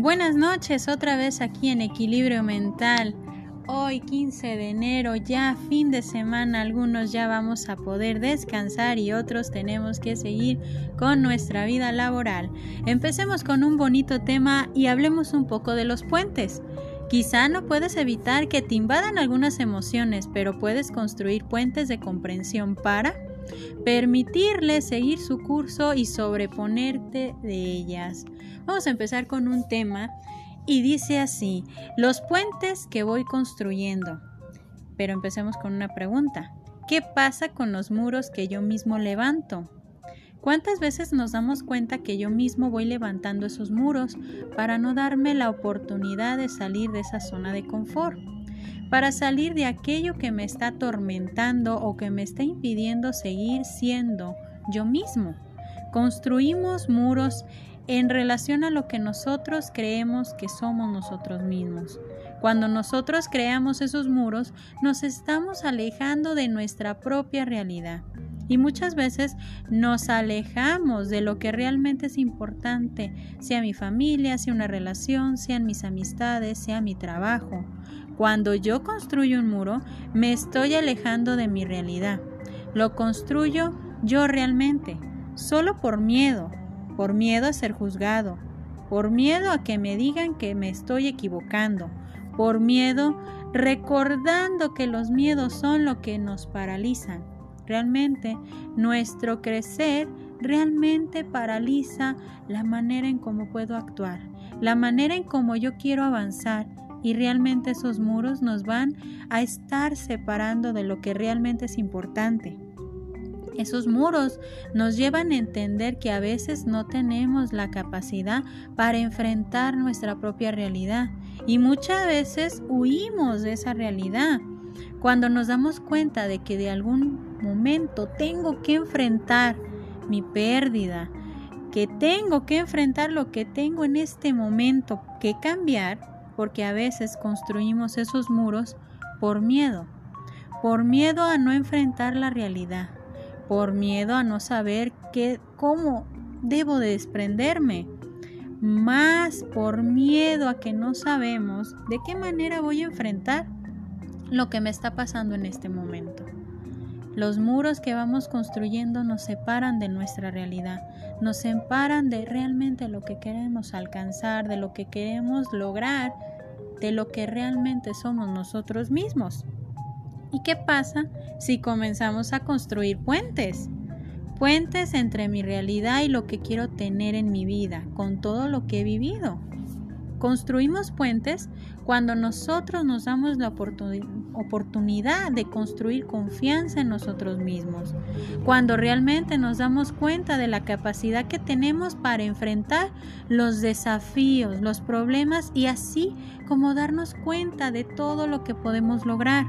Buenas noches, otra vez aquí en Equilibrio Mental. Hoy 15 de enero, ya fin de semana, algunos ya vamos a poder descansar y otros tenemos que seguir con nuestra vida laboral. Empecemos con un bonito tema y hablemos un poco de los puentes. Quizá no puedes evitar que te invadan algunas emociones, pero puedes construir puentes de comprensión para permitirles seguir su curso y sobreponerte de ellas. Vamos a empezar con un tema y dice así, los puentes que voy construyendo. Pero empecemos con una pregunta. ¿Qué pasa con los muros que yo mismo levanto? ¿Cuántas veces nos damos cuenta que yo mismo voy levantando esos muros para no darme la oportunidad de salir de esa zona de confort? Para salir de aquello que me está atormentando o que me está impidiendo seguir siendo yo mismo. Construimos muros en relación a lo que nosotros creemos que somos nosotros mismos. Cuando nosotros creamos esos muros, nos estamos alejando de nuestra propia realidad. Y muchas veces nos alejamos de lo que realmente es importante, sea mi familia, sea una relación, sean mis amistades, sea mi trabajo. Cuando yo construyo un muro, me estoy alejando de mi realidad. Lo construyo yo realmente, solo por miedo, por miedo a ser juzgado, por miedo a que me digan que me estoy equivocando, por miedo recordando que los miedos son lo que nos paralizan. Realmente nuestro crecer realmente paraliza la manera en cómo puedo actuar, la manera en cómo yo quiero avanzar y realmente esos muros nos van a estar separando de lo que realmente es importante. Esos muros nos llevan a entender que a veces no tenemos la capacidad para enfrentar nuestra propia realidad y muchas veces huimos de esa realidad. Cuando nos damos cuenta de que de algún momento tengo que enfrentar mi pérdida, que tengo que enfrentar lo que tengo en este momento que cambiar, porque a veces construimos esos muros por miedo, por miedo a no enfrentar la realidad, por miedo a no saber qué, cómo debo de desprenderme, más por miedo a que no sabemos de qué manera voy a enfrentar lo que me está pasando en este momento. Los muros que vamos construyendo nos separan de nuestra realidad, nos separan de realmente lo que queremos alcanzar, de lo que queremos lograr, de lo que realmente somos nosotros mismos. ¿Y qué pasa si comenzamos a construir puentes? Puentes entre mi realidad y lo que quiero tener en mi vida, con todo lo que he vivido. Construimos puentes cuando nosotros nos damos la oportunidad de construir confianza en nosotros mismos, cuando realmente nos damos cuenta de la capacidad que tenemos para enfrentar los desafíos, los problemas y así como darnos cuenta de todo lo que podemos lograr.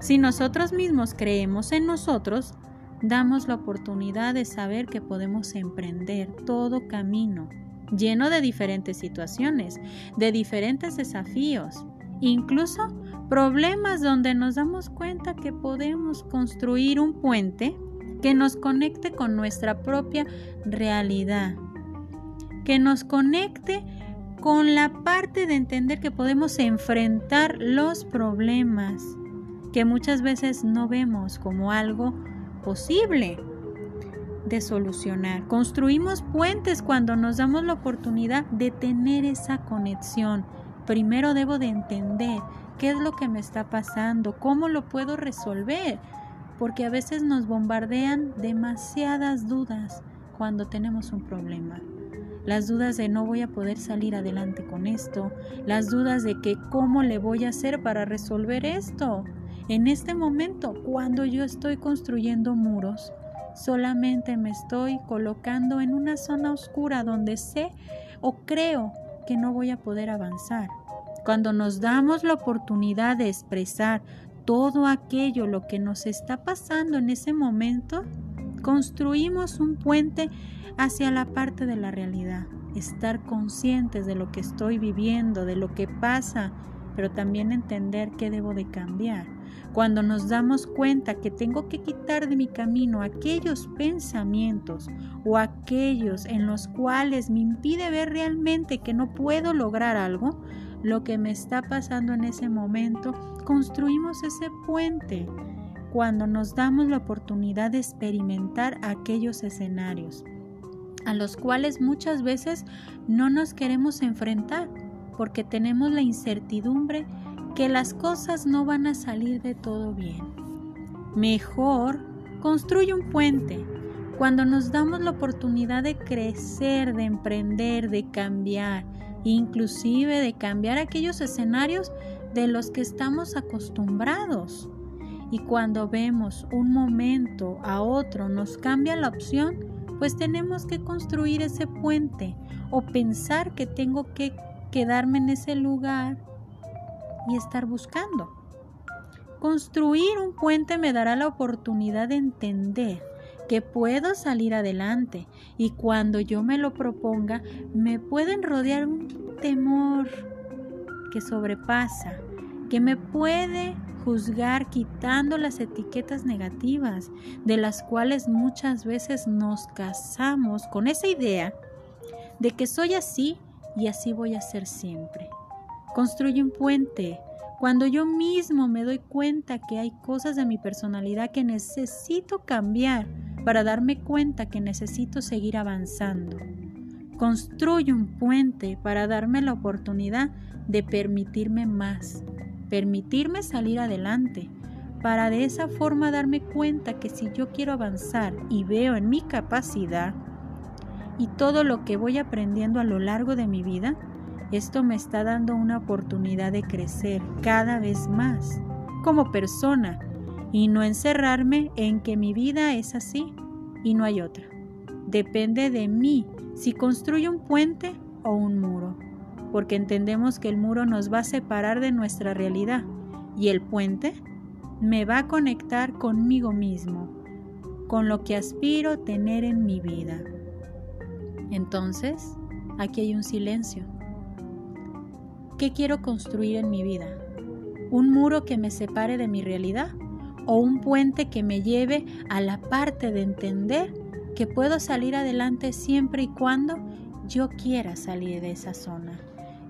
Si nosotros mismos creemos en nosotros, damos la oportunidad de saber que podemos emprender todo camino lleno de diferentes situaciones, de diferentes desafíos, incluso problemas donde nos damos cuenta que podemos construir un puente que nos conecte con nuestra propia realidad, que nos conecte con la parte de entender que podemos enfrentar los problemas que muchas veces no vemos como algo posible de solucionar. Construimos puentes cuando nos damos la oportunidad de tener esa conexión. Primero debo de entender qué es lo que me está pasando, cómo lo puedo resolver, porque a veces nos bombardean demasiadas dudas cuando tenemos un problema. Las dudas de no voy a poder salir adelante con esto, las dudas de que cómo le voy a hacer para resolver esto. En este momento, cuando yo estoy construyendo muros, Solamente me estoy colocando en una zona oscura donde sé o creo que no voy a poder avanzar. Cuando nos damos la oportunidad de expresar todo aquello lo que nos está pasando en ese momento, construimos un puente hacia la parte de la realidad. Estar conscientes de lo que estoy viviendo, de lo que pasa, pero también entender qué debo de cambiar cuando nos damos cuenta que tengo que quitar de mi camino aquellos pensamientos o aquellos en los cuales me impide ver realmente que no puedo lograr algo, lo que me está pasando en ese momento, construimos ese puente. Cuando nos damos la oportunidad de experimentar aquellos escenarios a los cuales muchas veces no nos queremos enfrentar porque tenemos la incertidumbre que las cosas no van a salir de todo bien. Mejor construye un puente. Cuando nos damos la oportunidad de crecer, de emprender, de cambiar, inclusive de cambiar aquellos escenarios de los que estamos acostumbrados. Y cuando vemos un momento a otro nos cambia la opción, pues tenemos que construir ese puente o pensar que tengo que quedarme en ese lugar y estar buscando. Construir un puente me dará la oportunidad de entender que puedo salir adelante y cuando yo me lo proponga me pueden rodear un temor que sobrepasa, que me puede juzgar quitando las etiquetas negativas de las cuales muchas veces nos casamos con esa idea de que soy así y así voy a ser siempre. Construye un puente. Cuando yo mismo me doy cuenta que hay cosas de mi personalidad que necesito cambiar para darme cuenta que necesito seguir avanzando. Construye un puente para darme la oportunidad de permitirme más, permitirme salir adelante, para de esa forma darme cuenta que si yo quiero avanzar y veo en mi capacidad y todo lo que voy aprendiendo a lo largo de mi vida, esto me está dando una oportunidad de crecer cada vez más como persona y no encerrarme en que mi vida es así y no hay otra. Depende de mí si construyo un puente o un muro, porque entendemos que el muro nos va a separar de nuestra realidad y el puente me va a conectar conmigo mismo, con lo que aspiro tener en mi vida. Entonces, aquí hay un silencio ¿Qué quiero construir en mi vida? ¿Un muro que me separe de mi realidad? ¿O un puente que me lleve a la parte de entender que puedo salir adelante siempre y cuando yo quiera salir de esa zona?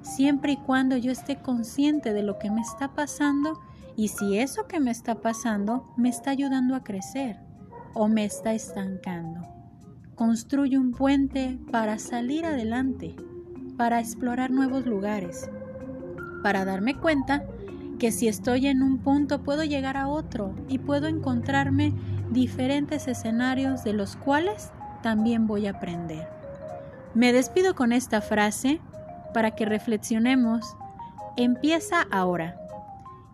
Siempre y cuando yo esté consciente de lo que me está pasando y si eso que me está pasando me está ayudando a crecer o me está estancando. Construye un puente para salir adelante, para explorar nuevos lugares, para darme cuenta que si estoy en un punto puedo llegar a otro y puedo encontrarme diferentes escenarios de los cuales también voy a aprender. Me despido con esta frase para que reflexionemos. Empieza ahora.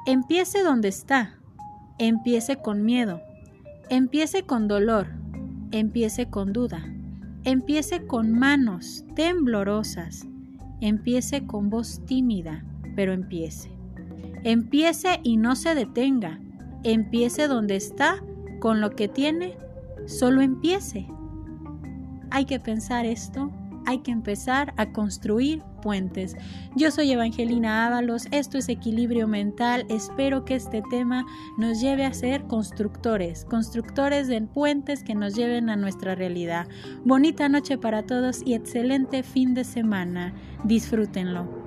Empiece donde está. Empiece con miedo. Empiece con dolor. Empiece con duda. Empiece con manos temblorosas. Empiece con voz tímida pero empiece. Empiece y no se detenga. Empiece donde está, con lo que tiene, solo empiece. Hay que pensar esto, hay que empezar a construir puentes. Yo soy Evangelina Ábalos, esto es Equilibrio Mental, espero que este tema nos lleve a ser constructores, constructores de puentes que nos lleven a nuestra realidad. Bonita noche para todos y excelente fin de semana. Disfrútenlo.